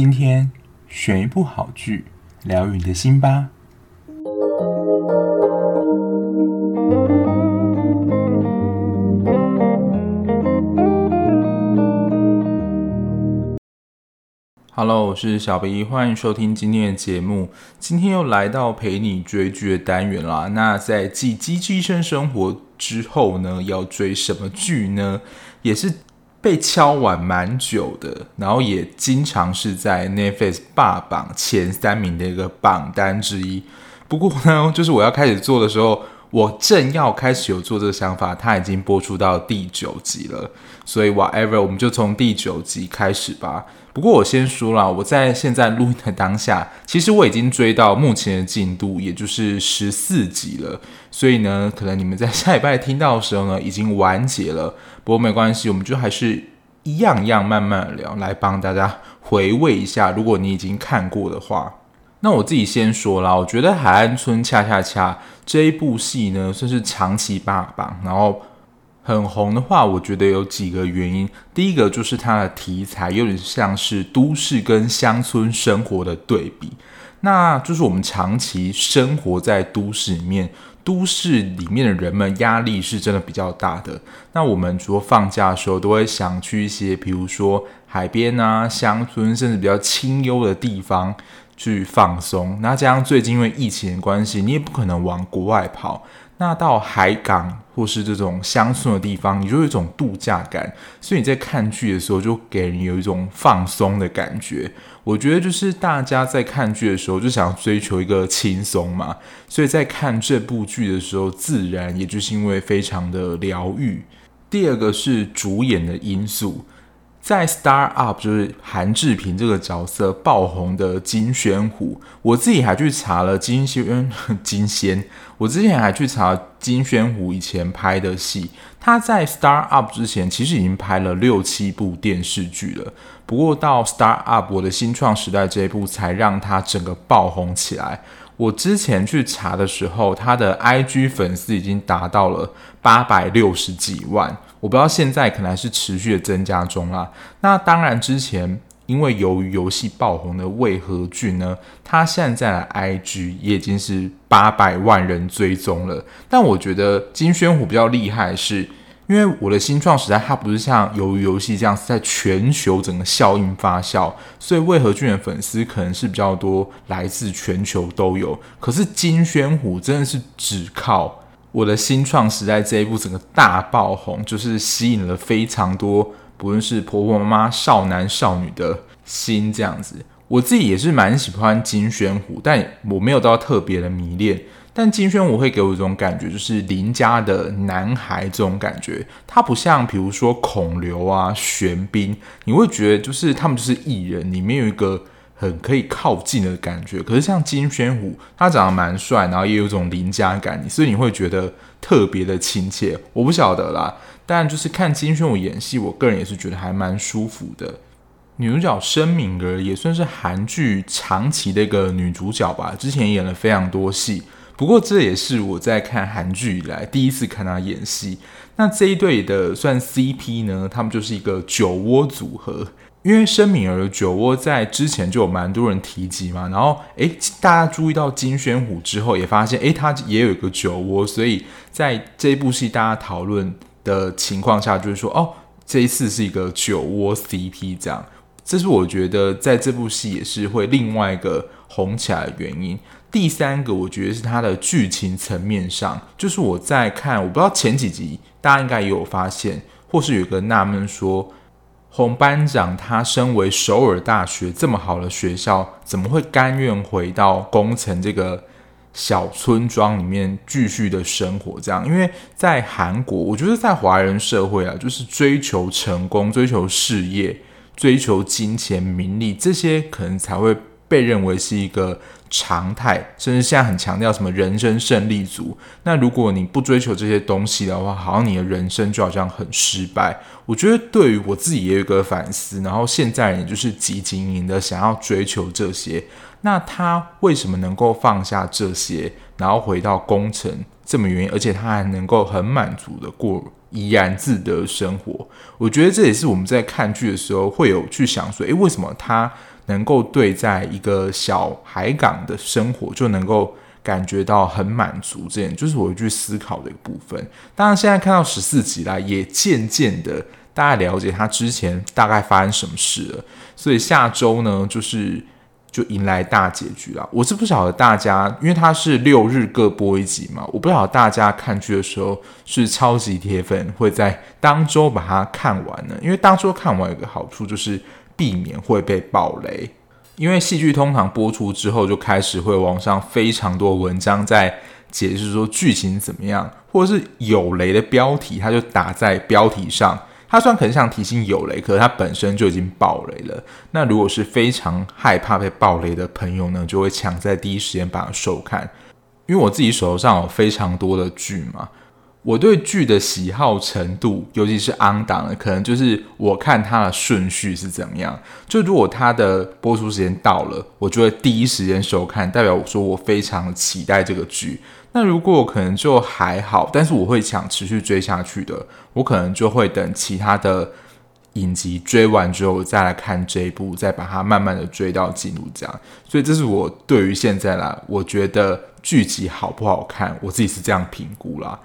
今天选一部好剧，疗愈你的心吧。Hello，我是小 B，欢迎收听今天的节目。今天又来到陪你追剧的单元啦。那在继《机智医生生活》之后呢，要追什么剧呢？也是被敲完蛮久的，然后也经常是在 Netflix 霸榜前三名的一个榜单之一。不过呢，就是我要开始做的时候，我正要开始有做这个想法，它已经播出到第九集了。所以 whatever，我们就从第九集开始吧。不过我先说了，我在现在录音的当下，其实我已经追到目前的进度，也就是十四集了。所以呢，可能你们在下礼拜听到的时候呢，已经完结了。不过没关系，我们就还是一样一样慢慢聊，来帮大家回味一下。如果你已经看过的话，那我自己先说啦，我觉得《海岸村恰恰恰》这一部戏呢，算是长期霸榜，然后。很红的话，我觉得有几个原因。第一个就是它的题材有点像是都市跟乡村生活的对比，那就是我们长期生活在都市里面，都市里面的人们压力是真的比较大的。那我们除了放假的时候，都会想去一些，比如说海边啊、乡村，甚至比较清幽的地方去放松。那加上最近因为疫情的关系，你也不可能往国外跑。那到海港或是这种乡村的地方，你就有一种度假感，所以你在看剧的时候就给人有一种放松的感觉。我觉得就是大家在看剧的时候就想要追求一个轻松嘛，所以在看这部剧的时候，自然也就是因为非常的疗愈。第二个是主演的因素。在《Start Up》就是韩志平这个角色爆红的金宣虎，我自己还去查了金宣 金仙，我之前还去查金宣虎以前拍的戏，他在《Start Up》之前其实已经拍了六七部电视剧了，不过到《Start Up》我的新创时代这一部才让他整个爆红起来。我之前去查的时候，他的 IG 粉丝已经达到了八百六十几万。我不知道现在可能还是持续的增加中啦。那当然，之前因为由于游戏爆红的魏和俊呢，他现在的 IG 也已经是八百万人追踪了。但我觉得金宣虎比较厉害是。因为我的新创时代，它不是像由于游戏这样在全球整个效应发酵，所以魏和俊的粉丝可能是比较多，来自全球都有。可是金宣虎真的是只靠我的新创时代这一部整个大爆红，就是吸引了非常多，不论是婆婆妈妈、少男少女的心这样子。我自己也是蛮喜欢金宣虎，但我没有到特别的迷恋。但金宣虎会给我一种感觉，就是邻家的男孩这种感觉，他不像比如说孔刘啊、玄彬，你会觉得就是他们就是艺人，里面有一个很可以靠近的感觉。可是像金宣虎，他长得蛮帅，然后也有种邻家感，所以你会觉得特别的亲切。我不晓得啦，但就是看金宣虎演戏，我个人也是觉得还蛮舒服的。女主角申敏儿也算是韩剧长期的一个女主角吧，之前演了非常多戏。不过这也是我在看韩剧以来第一次看她演戏。那这一对的算 CP 呢？他们就是一个酒窝组合。因为申敏儿的酒窝在之前就有蛮多人提及嘛。然后诶，大家注意到金宣虎之后，也发现诶，他也有一个酒窝。所以在这部戏大家讨论的情况下，就是说哦，这一次是一个酒窝 CP 这样。这是我觉得在这部戏也是会另外一个红起来的原因。第三个，我觉得是它的剧情层面上，就是我在看，我不知道前几集大家应该也有发现，或是有个纳闷说，洪班长他身为首尔大学这么好的学校，怎么会甘愿回到工程这个小村庄里面继续的生活？这样，因为在韩国，我觉得在华人社会啊，就是追求成功、追求事业、追求金钱、名利这些，可能才会被认为是一个。常态，甚至现在很强调什么人生胜利组。那如果你不追求这些东西的话，好像你的人生就好像很失败。我觉得对于我自己也有一个反思。然后现在也就是极营的想要追求这些。那他为什么能够放下这些，然后回到工程这么原因，而且他还能够很满足的过怡然自得的生活？我觉得这也是我们在看剧的时候会有去想说，诶，为什么他？能够对在一个小海港的生活就能够感觉到很满足，这点就是我去思考的一部分。当然，现在看到十四集啦，也渐渐的大概了解他之前大概发生什么事了。所以下周呢，就是。就迎来大结局了。我是不晓得大家，因为它是六日各播一集嘛，我不晓得大家看剧的时候是超级铁粉，会在当周把它看完呢。因为当周看完有个好处就是避免会被爆雷，因为戏剧通常播出之后就开始会网上非常多文章在解释说剧情怎么样，或者是有雷的标题，它就打在标题上。他虽然可能想提醒有雷，可是他本身就已经爆雷了。那如果是非常害怕被爆雷的朋友呢，就会抢在第一时间把它收看。因为我自己手头上有非常多的剧嘛，我对剧的喜好程度，尤其是 on 档的，可能就是我看它的顺序是怎么样。就如果它的播出时间到了，我就会第一时间收看，代表我说我非常期待这个剧。那如果可能就还好，但是我会想持续追下去的，我可能就会等其他的影集追完之后再来看这一部，再把它慢慢的追到进度这样。所以这是我对于现在啦，我觉得剧集好不好看，我自己是这样评估啦。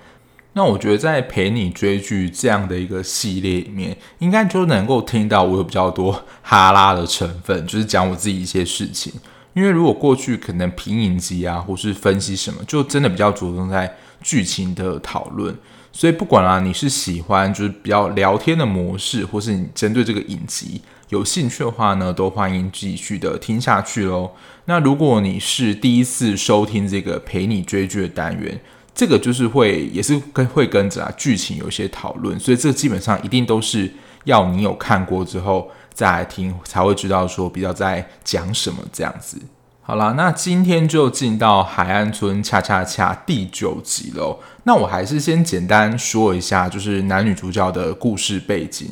那我觉得在陪你追剧这样的一个系列里面，应该就能够听到我有比较多哈拉的成分，就是讲我自己一些事情。因为如果过去可能评影集啊，或是分析什么，就真的比较着重在剧情的讨论。所以不管啦，你是喜欢就是比较聊天的模式，或是你针对这个影集有兴趣的话呢，都欢迎继续的听下去喽。那如果你是第一次收听这个陪你追剧的单元，这个就是会也是跟会跟着啊剧情有一些讨论，所以这基本上一定都是要你有看过之后。再来听才会知道说比较在讲什么这样子。好啦，那今天就进到海岸村恰恰恰第九集喽。那我还是先简单说一下，就是男女主角的故事背景。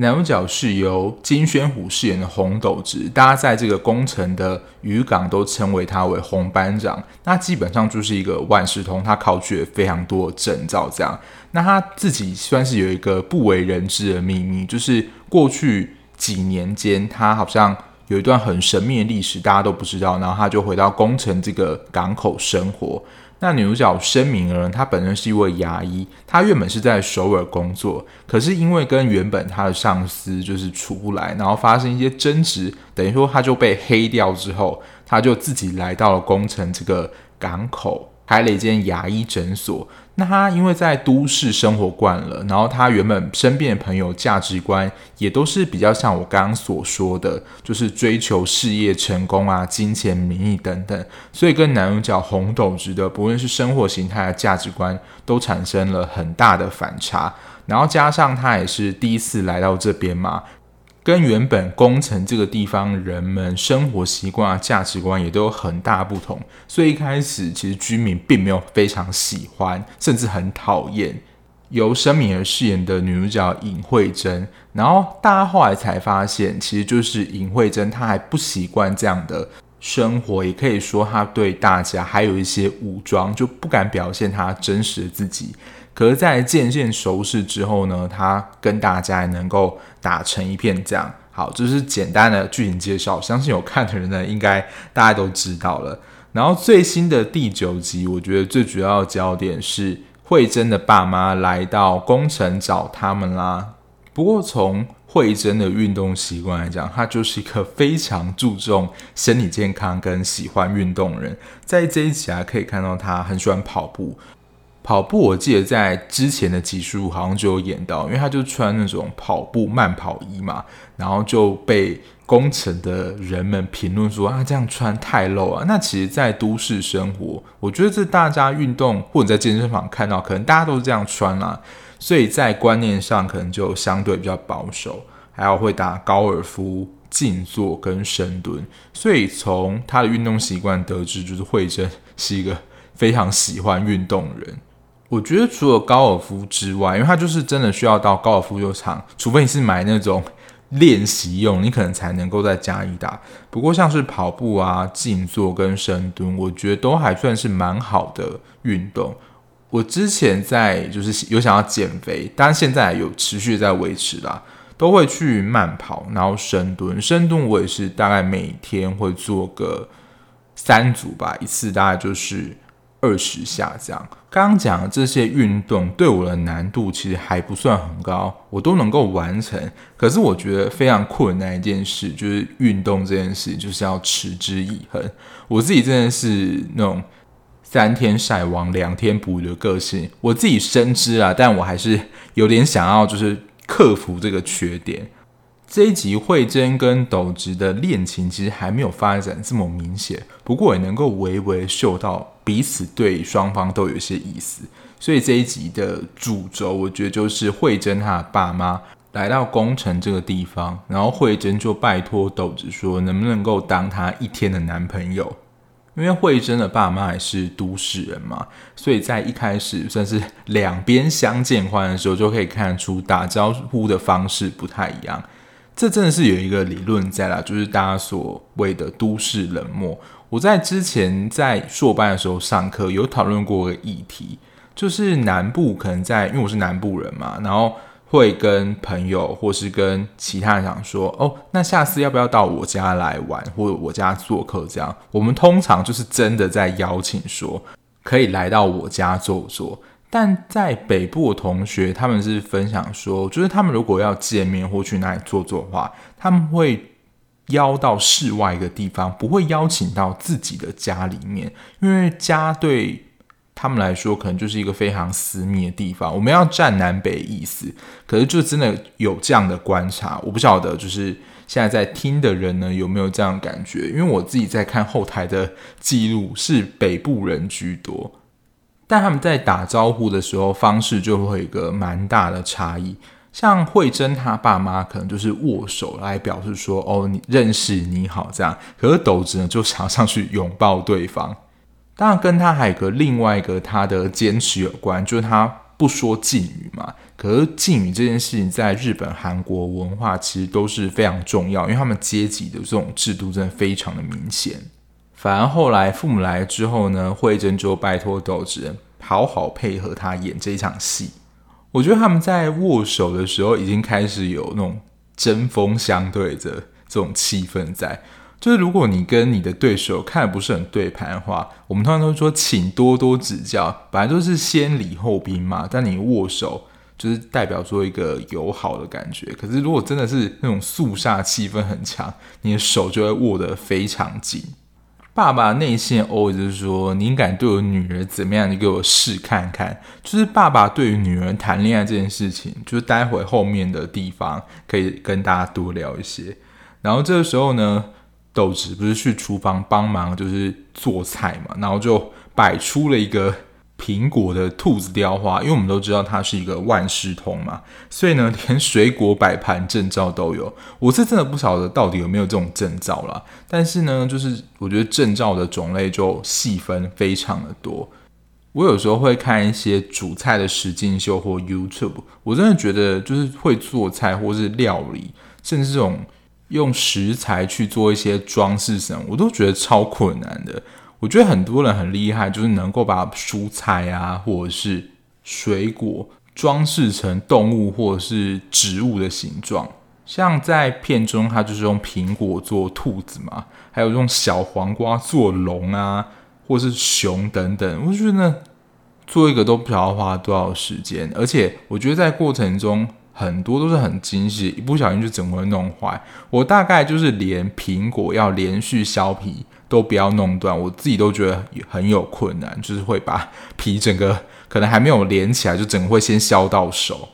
男主角是由金宣虎饰演的洪斗直，大家在这个工程的渔港都称为他为洪班长。那基本上就是一个万事通，他考取了非常多的证照这样。那他自己算是有一个不为人知的秘密，就是过去。几年间，他好像有一段很神秘的历史，大家都不知道。然后他就回到工程这个港口生活。那女主角申敏儿，她本身是一位牙医，她原本是在首尔工作，可是因为跟原本她的上司就是处不来，然后发生一些争执，等于说她就被黑掉之后，她就自己来到了宫城这个港口，开了一间牙医诊所。那他因为在都市生活惯了，然后他原本身边的朋友价值观也都是比较像我刚刚所说的，就是追求事业成功啊、金钱、名利等等，所以跟男主角红斗直的不论是生活形态的价值观都产生了很大的反差，然后加上他也是第一次来到这边嘛。跟原本工程这个地方人们生活习惯啊、价值观也都有很大不同，所以一开始其实居民并没有非常喜欢，甚至很讨厌由申敏儿饰演的女主角尹慧珍。然后大家后来才发现，其实就是尹慧珍她还不习惯这样的生活，也可以说她对大家还有一些武装，就不敢表现她真实的自己。可是，在渐渐熟识之后呢，他跟大家也能够打成一片。这样好，这是简单的剧情介绍。相信有看的人呢，应该大家都知道了。然后最新的第九集，我觉得最主要的焦点是慧珍的爸妈来到宫城找他们啦。不过，从慧珍的运动习惯来讲，她就是一个非常注重身体健康跟喜欢运动的人。在这一集啊，可以看到她很喜欢跑步。跑步，我记得在之前的集数好像就有演到，因为他就穿那种跑步慢跑衣嘛，然后就被工城的人们评论说啊，这样穿太露啊。那其实，在都市生活，我觉得这大家运动或者在健身房看到，可能大家都是这样穿啦，所以在观念上可能就相对比较保守，还要会打高尔夫、静坐跟深蹲。所以从他的运动习惯得知，就是慧珍是一个非常喜欢运动的人。我觉得除了高尔夫之外，因为它就是真的需要到高尔夫球场，除非你是买那种 练习用，你可能才能够在家里打。不过像是跑步啊、静坐跟深蹲，我觉得都还算是蛮好的运动。我之前在就是有想要减肥，当然现在有持续在维持啦。都会去慢跑，然后深蹲。深蹲我也是大概每天会做个三组吧，一次大概就是二十下这样。刚刚讲的这些运动对我的难度其实还不算很高，我都能够完成。可是我觉得非常困难一件事就是运动这件事，就是要持之以恒。我自己真的是那种。三天晒网，两天捕的个性，我自己深知啊，但我还是有点想要，就是克服这个缺点。这一集慧珍跟斗直的恋情其实还没有发展这么明显，不过也能够微微嗅到彼此对双方都有一些意思。所以这一集的主轴，我觉得就是慧珍她的爸妈来到宫城这个地方，然后慧珍就拜托斗子说，能不能够当她一天的男朋友。因为慧珍的爸妈也是都市人嘛，所以在一开始算是两边相见欢的时候，就可以看出打招呼的方式不太一样。这真的是有一个理论在啦，就是大家所谓的都市冷漠。我在之前在硕班的时候上课有讨论过个议题，就是南部可能在，因为我是南部人嘛，然后。会跟朋友或是跟其他人讲说，哦，那下次要不要到我家来玩，或者我家做客？这样，我们通常就是真的在邀请说，可以来到我家坐坐。但在北部的同学，他们是分享说，就是他们如果要见面或去哪里坐坐的话，他们会邀到室外一个地方，不会邀请到自己的家里面，因为家对。他们来说，可能就是一个非常私密的地方。我们要战南北意思，可是就真的有这样的观察。我不晓得，就是现在在听的人呢，有没有这样的感觉？因为我自己在看后台的记录，是北部人居多，但他们在打招呼的时候方式就会有一个蛮大的差异。像慧珍他爸妈可能就是握手来表示说：“哦，你认识你好。”这样，可是斗子呢就想上去拥抱对方。当然，跟他还有个另外一个他的坚持有关，就是他不说敬语嘛。可是敬语这件事情，在日本、韩国文化其实都是非常重要，因为他们阶级的这种制度真的非常的明显。反而后来父母来了之后呢，慧珍就拜托斗子好好配合他演这一场戏。我觉得他们在握手的时候已经开始有那种针锋相对的这种气氛在。就是如果你跟你的对手看的不是很对盘的话，我们通常都说请多多指教。本来都是先礼后兵嘛，但你握手就是代表说一个友好的感觉。可是如果真的是那种肃杀气氛很强，你的手就会握得非常紧。爸爸内线哦就是说：“你敢对我女儿怎么样？你给我试看看。”就是爸爸对于女儿谈恋爱这件事情，就是待会后面的地方可以跟大家多聊一些。然后这个时候呢，豆子不是去厨房帮忙，就是做菜嘛，然后就摆出了一个苹果的兔子雕花，因为我们都知道它是一个万事通嘛，所以呢，连水果摆盘证照都有。我是真的不晓得到底有没有这种证照啦，但是呢，就是我觉得证照的种类就细分非常的多。我有时候会看一些煮菜的实境秀或 YouTube，我真的觉得就是会做菜或是料理，甚至这种。用食材去做一些装饰什么，我都觉得超困难的。我觉得很多人很厉害，就是能够把蔬菜啊，或者是水果装饰成动物或者是植物的形状。像在片中，他就是用苹果做兔子嘛，还有用小黄瓜做龙啊，或是熊等等。我觉得，做一个都不晓得花多少时间，而且我觉得在过程中。很多都是很精细，一不小心就整个弄坏。我大概就是连苹果要连续削皮都不要弄断，我自己都觉得很有困难，就是会把皮整个可能还没有连起来，就整个会先削到手。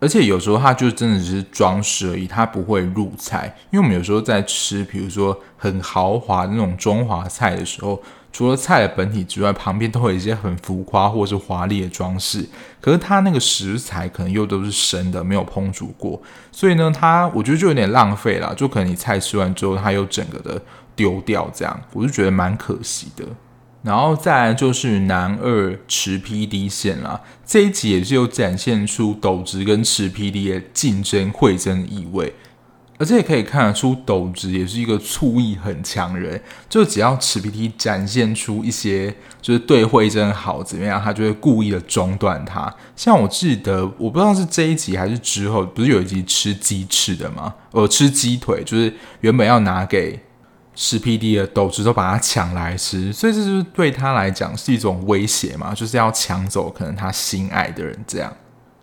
而且有时候它就真的只是装饰而已，它不会入菜。因为我们有时候在吃，比如说很豪华那种中华菜的时候。除了菜的本体之外，旁边都会有一些很浮夸或是华丽的装饰。可是它那个食材可能又都是生的，没有烹煮过，所以呢，它我觉得就有点浪费了。就可能你菜吃完之后，它又整个的丢掉，这样我就觉得蛮可惜的。然后再来就是男二持 PD 线啦，这一集也是有展现出斗直跟持 PD 的竞争、会争意味。而且也可以看得出，斗子也是一个醋意很强人。就只要池 PD 展现出一些就是对慧真好怎么样，他就会故意的中断他。像我记得，我不知道是这一集还是之后，不是有一集吃鸡翅的吗？呃，吃鸡腿，就是原本要拿给池 PD 的斗子都把他抢来吃，所以这就是对他来讲是一种威胁嘛，就是要抢走可能他心爱的人这样。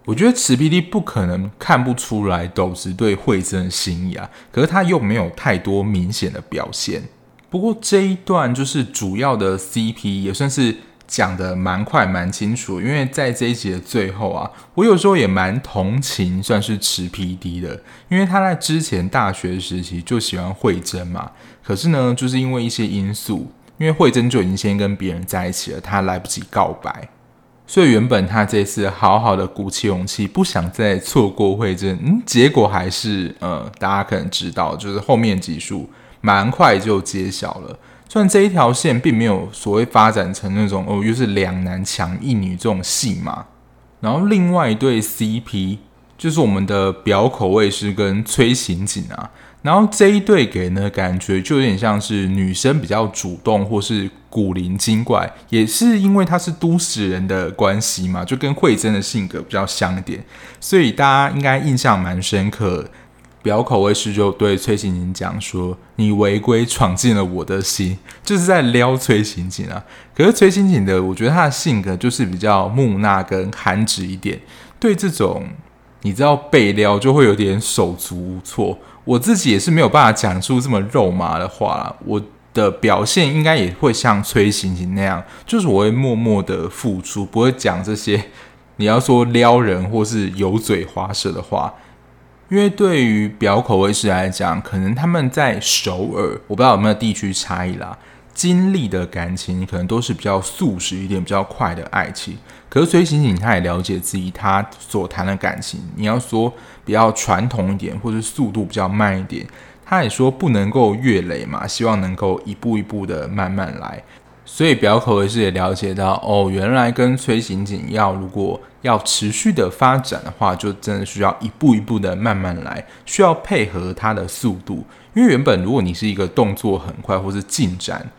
我觉得池 PD 不可能看不出来斗子对慧真的心意啊，可是他又没有太多明显的表现。不过这一段就是主要的 CP 也算是讲得蛮快蛮清楚，因为在这一集的最后啊，我有时候也蛮同情算是池 PD 的，因为他在之前大学时期就喜欢慧珍嘛，可是呢，就是因为一些因素，因为慧珍就已经先跟别人在一起了，他来不及告白。所以原本他这次好好的鼓起勇气，不想再错过慧珍，嗯，结果还是，呃，大家可能知道，就是后面集数蛮快就揭晓了。虽然这一条线并没有所谓发展成那种哦，又是两男抢一女这种戏嘛。然后另外一对 CP 就是我们的表口卫师跟崔刑警啊。然后这一对给人的感觉就有点像是女生比较主动，或是古灵精怪，也是因为她是都市人的关系嘛，就跟慧珍的性格比较像一点，所以大家应该印象蛮深刻。表口味师就对崔刑警讲说：“你违规闯进了我的心”，就是在撩崔刑警啊。可是崔刑警的，我觉得他的性格就是比较木讷跟憨直一点，对这种你知道被撩就会有点手足无措。我自己也是没有办法讲出这么肉麻的话啦，我的表现应该也会像崔行行那样，就是我会默默的付出，不会讲这些你要说撩人或是油嘴滑舌的话。因为对于表口味师来讲，可能他们在首尔，我不知道有没有地区差异啦。经历的感情可能都是比较速食一点、比较快的爱情。可是崔刑警他也了解自己，他所谈的感情，你要说比较传统一点，或者速度比较慢一点，他也说不能够越雷嘛，希望能够一步一步的慢慢来。所以表口也是也了解到，哦，原来跟崔刑警要如果要持续的发展的话，就真的需要一步一步的慢慢来，需要配合他的速度。因为原本如果你是一个动作很快或是进展，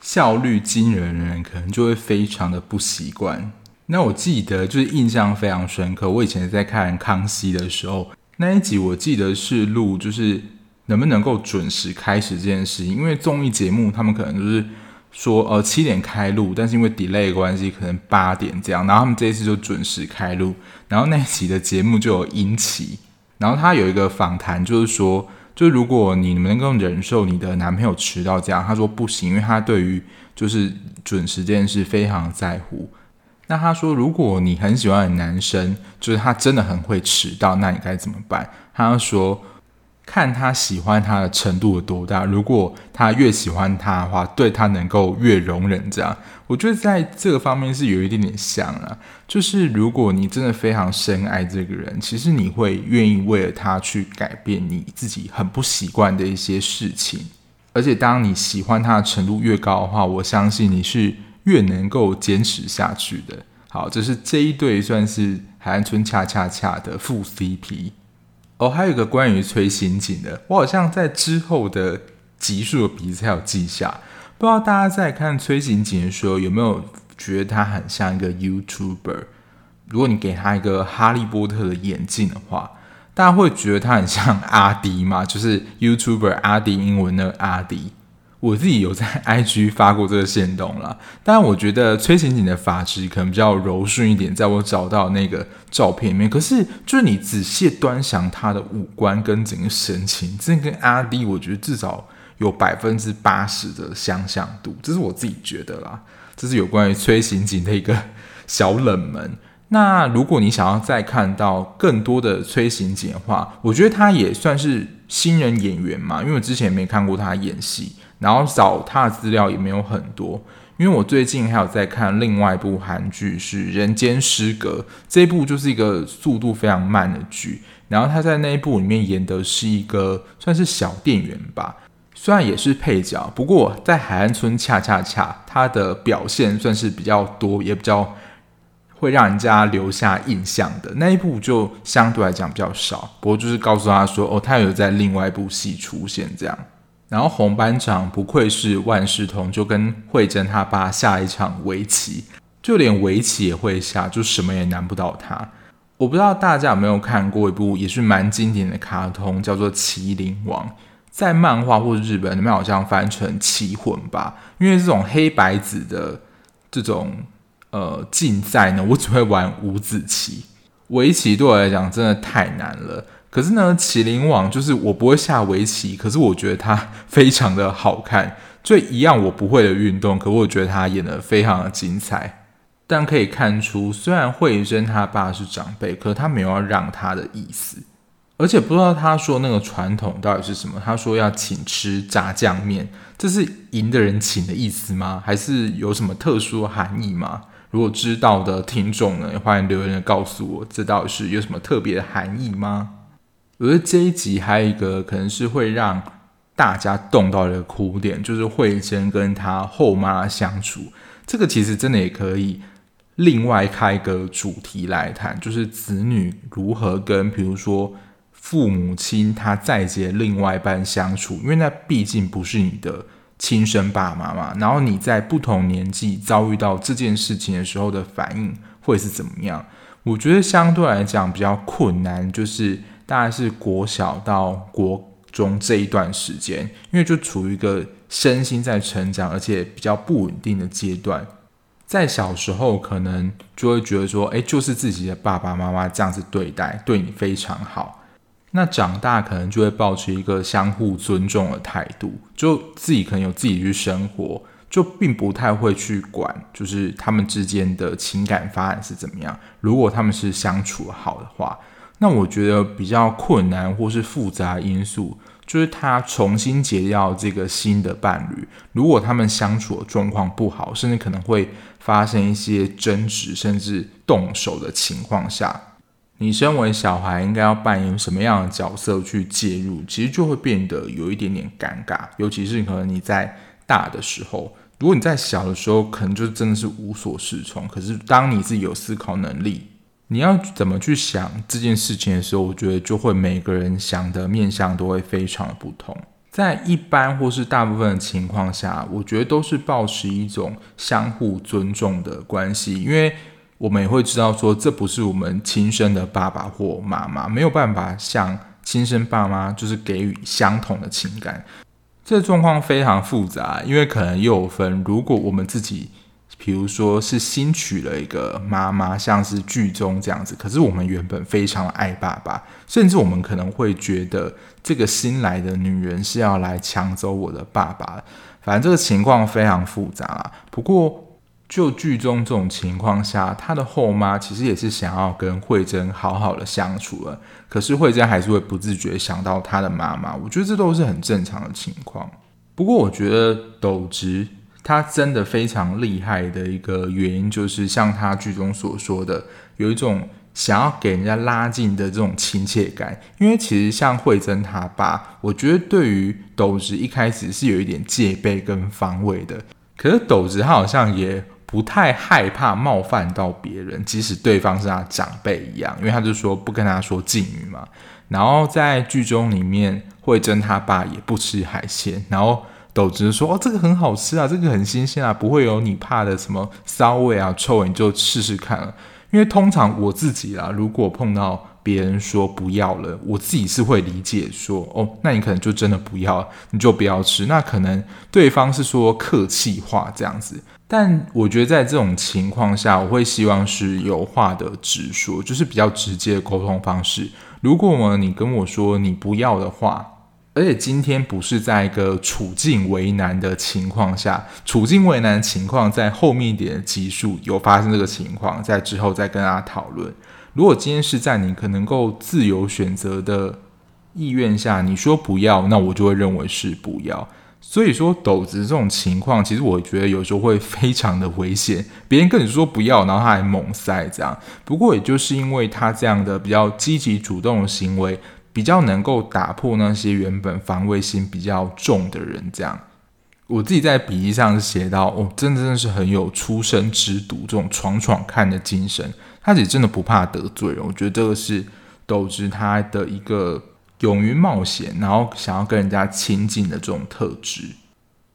效率惊人的人可能就会非常的不习惯。那我记得就是印象非常深刻。我以前在看《康熙》的时候，那一集我记得是录就是能不能够准时开始这件事情。因为综艺节目他们可能就是说呃七点开录，但是因为 delay 关系，可能八点这样。然后他们这一次就准时开录，然后那一集的节目就有引起，然后他有一个访谈，就是说。就如果你能够忍受你的男朋友迟到这样，他说不行，因为他对于就是准时这件事非常在乎。那他说，如果你很喜欢的男生，就是他真的很会迟到，那你该怎么办？他说。看他喜欢他的程度有多大，如果他越喜欢他的话，对他能够越容忍。这样，我觉得在这个方面是有一点点像了。就是如果你真的非常深爱这个人，其实你会愿意为了他去改变你自己很不习惯的一些事情。而且，当你喜欢他的程度越高的话，我相信你是越能够坚持下去的。好，这是这一对算是海岸村恰恰恰的副 CP。哦，还有一个关于崔刑警的，我好像在之后的集数的笔记有记下。不知道大家在看崔刑警的时候有没有觉得他很像一个 YouTuber？如果你给他一个哈利波特的眼镜的话，大家会觉得他很像阿迪吗？就是 YouTuber 阿迪英文的阿迪。我自己有在 IG 发过这个限动啦，但我觉得崔刑警的发质可能比较柔顺一点，在我找到那个照片里面，可是就是你仔细端详他的五官跟整个神情，这跟阿滴我觉得至少有百分之八十的相像度，这是我自己觉得啦。这是有关于崔刑警的一个小冷门。那如果你想要再看到更多的崔刑警的话，我觉得他也算是新人演员嘛，因为我之前没看过他演戏。然后找他的资料也没有很多，因为我最近还有在看另外一部韩剧，是《人间失格》，这一部就是一个速度非常慢的剧。然后他在那一部里面演的是一个算是小店员吧，虽然也是配角，不过在海岸村恰恰恰他的表现算是比较多，也比较会让人家留下印象的那一部就相对来讲比较少。不过就是告诉他说，哦，他有在另外一部戏出现这样。然后红班长不愧是万事通，就跟慧珍他爸下一场围棋，就连围棋也会下，就什么也难不倒他。我不知道大家有没有看过一部也是蛮经典的卡通，叫做《麒麟王》。在漫画或者日本里面好像翻成“棋魂”吧，因为这种黑白子的这种呃竞赛呢，我只会玩五子棋，围棋对我来讲真的太难了。可是呢，麒麟王就是我不会下围棋，可是我觉得它非常的好看。就一样我不会的运动，可我觉得他演得非常的精彩。但可以看出，虽然慧珍他爸是长辈，可是他没有要让他的意思。而且不知道他说那个传统到底是什么？他说要请吃炸酱面，这是赢的人请的意思吗？还是有什么特殊含义吗？如果知道的听众呢，欢迎留言告诉我，这到底是有什么特别的含义吗？我觉得这一集还有一个可能是会让大家动到的哭点，就是慧珍跟她后妈相处，这个其实真的也可以另外开一个主题来谈，就是子女如何跟比如说。父母亲他再接另外一半相处，因为那毕竟不是你的亲生爸妈嘛。然后你在不同年纪遭遇到这件事情的时候的反应会是怎么样？我觉得相对来讲比较困难，就是大概是国小到国中这一段时间，因为就处于一个身心在成长，而且比较不稳定的阶段。在小时候可能就会觉得说，哎，就是自己的爸爸妈妈这样子对待，对你非常好。那长大可能就会保持一个相互尊重的态度，就自己可能有自己去生活，就并不太会去管，就是他们之间的情感发展是怎么样。如果他们是相处好的话，那我觉得比较困难或是复杂因素，就是他重新结交这个新的伴侣，如果他们相处的状况不好，甚至可能会发生一些争执，甚至动手的情况下。你身为小孩，应该要扮演什么样的角色去介入？其实就会变得有一点点尴尬，尤其是可能你在大的时候，如果你在小的时候，可能就真的是无所适从。可是当你自己有思考能力，你要怎么去想这件事情的时候，我觉得就会每个人想的面向都会非常的不同。在一般或是大部分的情况下，我觉得都是保持一种相互尊重的关系，因为。我们也会知道说，这不是我们亲生的爸爸或妈妈，没有办法像亲生爸妈就是给予相同的情感。这状况非常复杂，因为可能又分。如果我们自己，比如说是新娶了一个妈妈，像是剧中这样子，可是我们原本非常爱爸爸，甚至我们可能会觉得这个新来的女人是要来抢走我的爸爸。反正这个情况非常复杂啊。不过。就剧中这种情况下，他的后妈其实也是想要跟慧珍好好的相处了，可是慧珍还是会不自觉想到他的妈妈。我觉得这都是很正常的情况。不过，我觉得斗直他真的非常厉害的一个原因，就是像他剧中所说的，有一种想要给人家拉近的这种亲切感。因为其实像慧珍他爸，我觉得对于斗子一开始是有一点戒备跟防卫的，可是斗子他好像也。不太害怕冒犯到别人，即使对方是他长辈一样，因为他就说不跟他说敬语嘛。然后在剧中里面，慧珍他爸也不吃海鲜，然后都只是说：“哦，这个很好吃啊，这个很新鲜啊，不会有你怕的什么骚味啊、臭味，你就试试看了。”因为通常我自己啦，如果碰到别人说不要了，我自己是会理解说：“哦，那你可能就真的不要，你就不要吃。”那可能对方是说客气话这样子。但我觉得在这种情况下，我会希望是有话的直说，就是比较直接的沟通方式。如果呢，你跟我说你不要的话，而且今天不是在一个处境为难的情况下，处境为难的情况在后面一点的集数有发生这个情况，在之后再跟大家讨论。如果今天是在你可能够自由选择的意愿下，你说不要，那我就会认为是不要。所以说，斗子这种情况，其实我觉得有时候会非常的危险。别人跟你说不要，然后他还猛塞这样。不过，也就是因为他这样的比较积极主动的行为，比较能够打破那些原本防卫心比较重的人这样。我自己在笔记上写到，哦，真的真的是很有初生之犊这种闯闯看的精神。他自己真的不怕得罪人，我觉得这个是斗志他的一个勇于冒险，然后想要跟人家亲近的这种特质。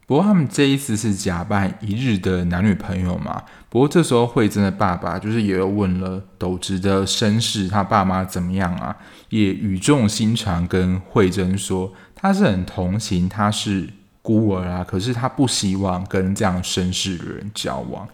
不过他们这一次是假扮一日的男女朋友嘛？不过这时候慧珍的爸爸就是也有问了斗直的身世，他爸妈怎么样啊？也语重心长跟慧珍说，他是很同情他是孤儿啊，可是他不希望跟这样身世的人交往。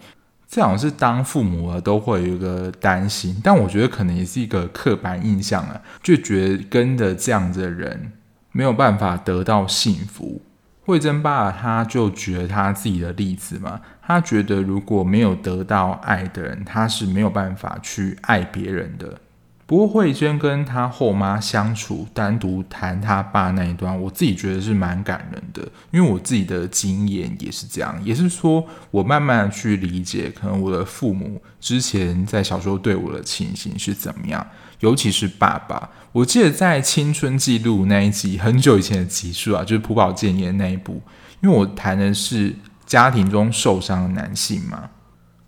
这好像是当父母的都会有一个担心，但我觉得可能也是一个刻板印象啊，就觉得跟着这样子的人没有办法得到幸福。慧珍爸他就举了他自己的例子嘛，他觉得如果没有得到爱的人，他是没有办法去爱别人的。不过慧珍跟他后妈相处，单独谈他爸那一段，我自己觉得是蛮感人的，因为我自己的经验也是这样，也是说我慢慢去理解，可能我的父母之前在小时候对我的情形是怎么样，尤其是爸爸，我记得在青春记录那一集很久以前的集数啊，就是朴宝剑演的那一部，因为我谈的是家庭中受伤的男性嘛。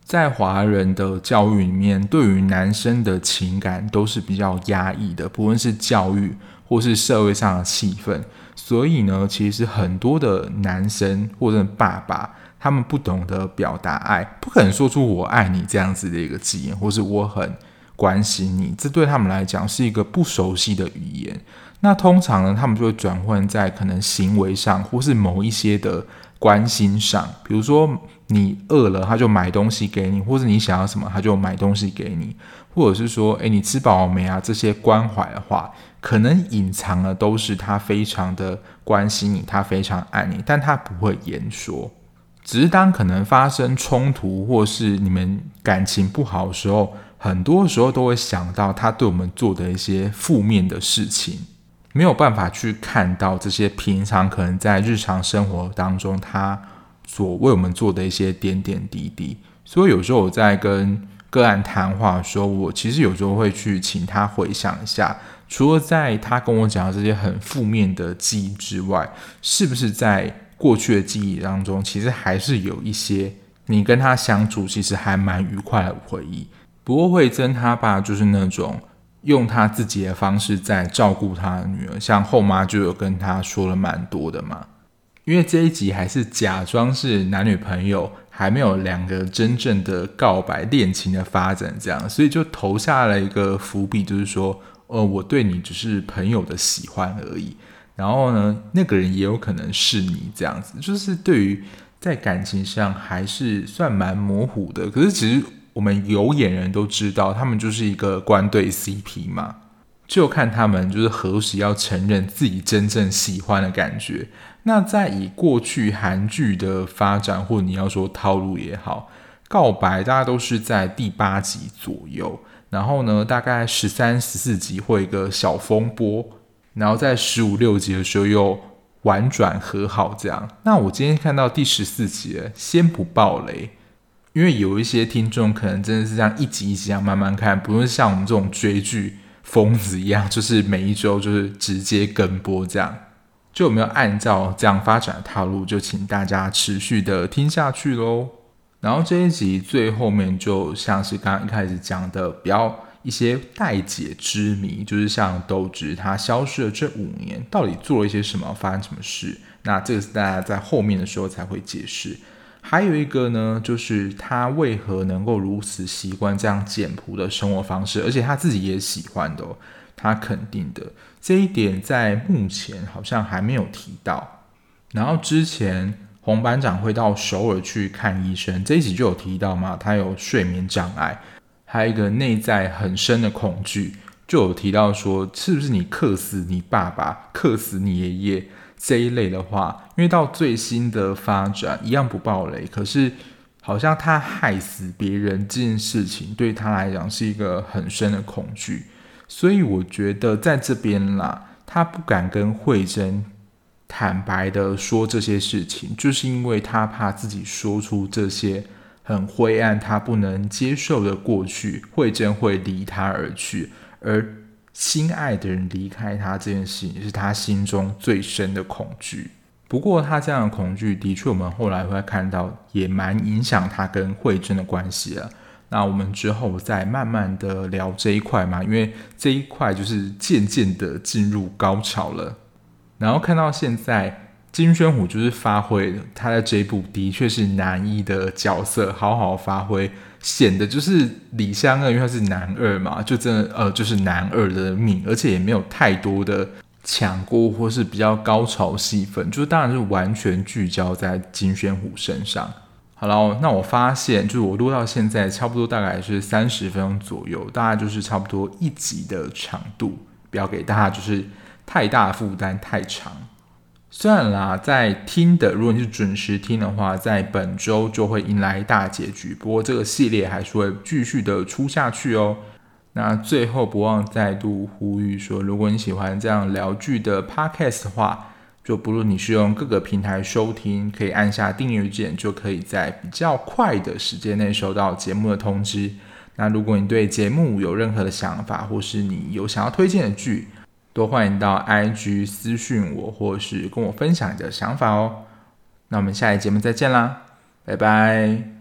在华人的教育里面，对于男生的情感都是比较压抑的，不论是教育或是社会上的气氛。所以呢，其实很多的男生或者爸爸，他们不懂得表达爱，不可能说出“我爱你”这样子的一个字眼，或是“我很关心你”，这对他们来讲是一个不熟悉的语言。那通常呢，他们就会转换在可能行为上，或是某一些的关心上，比如说。你饿了，他就买东西给你，或者你想要什么，他就买东西给你，或者是说，诶，你吃饱了没啊？这些关怀的话，可能隐藏的都是他非常的关心你，他非常爱你，但他不会言说。只是当可能发生冲突，或是你们感情不好的时候，很多时候都会想到他对我们做的一些负面的事情，没有办法去看到这些平常可能在日常生活当中他。所为我们做的一些点点滴滴，所以有时候我在跟个案谈话的时候，我其实有时候会去请他回想一下，除了在他跟我讲的这些很负面的记忆之外，是不是在过去的记忆当中，其实还是有一些你跟他相处其实还蛮愉快的回忆。不过慧珍她爸就是那种用他自己的方式在照顾他的女儿，像后妈就有跟他说了蛮多的嘛。因为这一集还是假装是男女朋友，还没有两个真正的告白恋情的发展，这样，所以就投下了一个伏笔，就是说，呃，我对你只是朋友的喜欢而已。然后呢，那个人也有可能是你这样子，就是对于在感情上还是算蛮模糊的。可是其实我们有眼人都知道，他们就是一个官对 CP 嘛，就看他们就是何时要承认自己真正喜欢的感觉。那在以过去韩剧的发展，或你要说套路也好，告白大家都是在第八集左右，然后呢，大概十三、十四集会一个小风波，然后在十五六集的时候又婉转和好这样。那我今天看到第十四集，先不爆雷，因为有一些听众可能真的是这样一集一集这样慢慢看，不是像我们这种追剧疯子一样，就是每一周就是直接跟播这样。就有没有按照这样发展的套路，就请大家持续的听下去喽。然后这一集最后面就像是刚刚一开始讲的，比较一些待解之谜，就是像斗直他消失了这五年，到底做了一些什么，发生什么事？那这个是大家在后面的时候才会解释。还有一个呢，就是他为何能够如此习惯这样简朴的生活方式，而且他自己也喜欢的。他肯定的这一点，在目前好像还没有提到。然后之前洪班长会到首尔去看医生，这一集就有提到嘛，他有睡眠障碍，还有一个内在很深的恐惧，就有提到说，是不是你克死你爸爸，克死你爷爷这一类的话？因为到最新的发展一样不爆雷，可是好像他害死别人这件事情，对他来讲是一个很深的恐惧。所以我觉得在这边啦，他不敢跟慧珍坦白的说这些事情，就是因为他怕自己说出这些很灰暗、他不能接受的过去，慧珍会离他而去，而心爱的人离开他这件事情是他心中最深的恐惧。不过他这样的恐惧，的确我们后来会看到，也蛮影响他跟惠贞的关系了。那我们之后再慢慢的聊这一块嘛，因为这一块就是渐渐的进入高潮了。然后看到现在金宣虎就是发挥他在这一部的确是男一的角色，好好发挥，显得就是李相二，因为他是男二嘛，就真的呃就是男二的命，而且也没有太多的抢过或是比较高潮戏份，就是当然是完全聚焦在金宣虎身上。好了，那我发现就是我录到现在差不多大概是三十分钟左右，大概就是差不多一集的长度，不要给大家就是太大负担太长。虽然啦，在听的，如果你是准时听的话，在本周就会迎来大结局，不过这个系列还是会继续的出下去哦。那最后不忘再度呼吁说，如果你喜欢这样聊剧的 podcast 的话，就不论你是用各个平台收听，可以按下订阅键，就可以在比较快的时间内收到节目的通知。那如果你对节目有任何的想法，或是你有想要推荐的剧，多欢迎到 IG 私讯我，或是跟我分享你的想法哦。那我们下一节目再见啦，拜拜。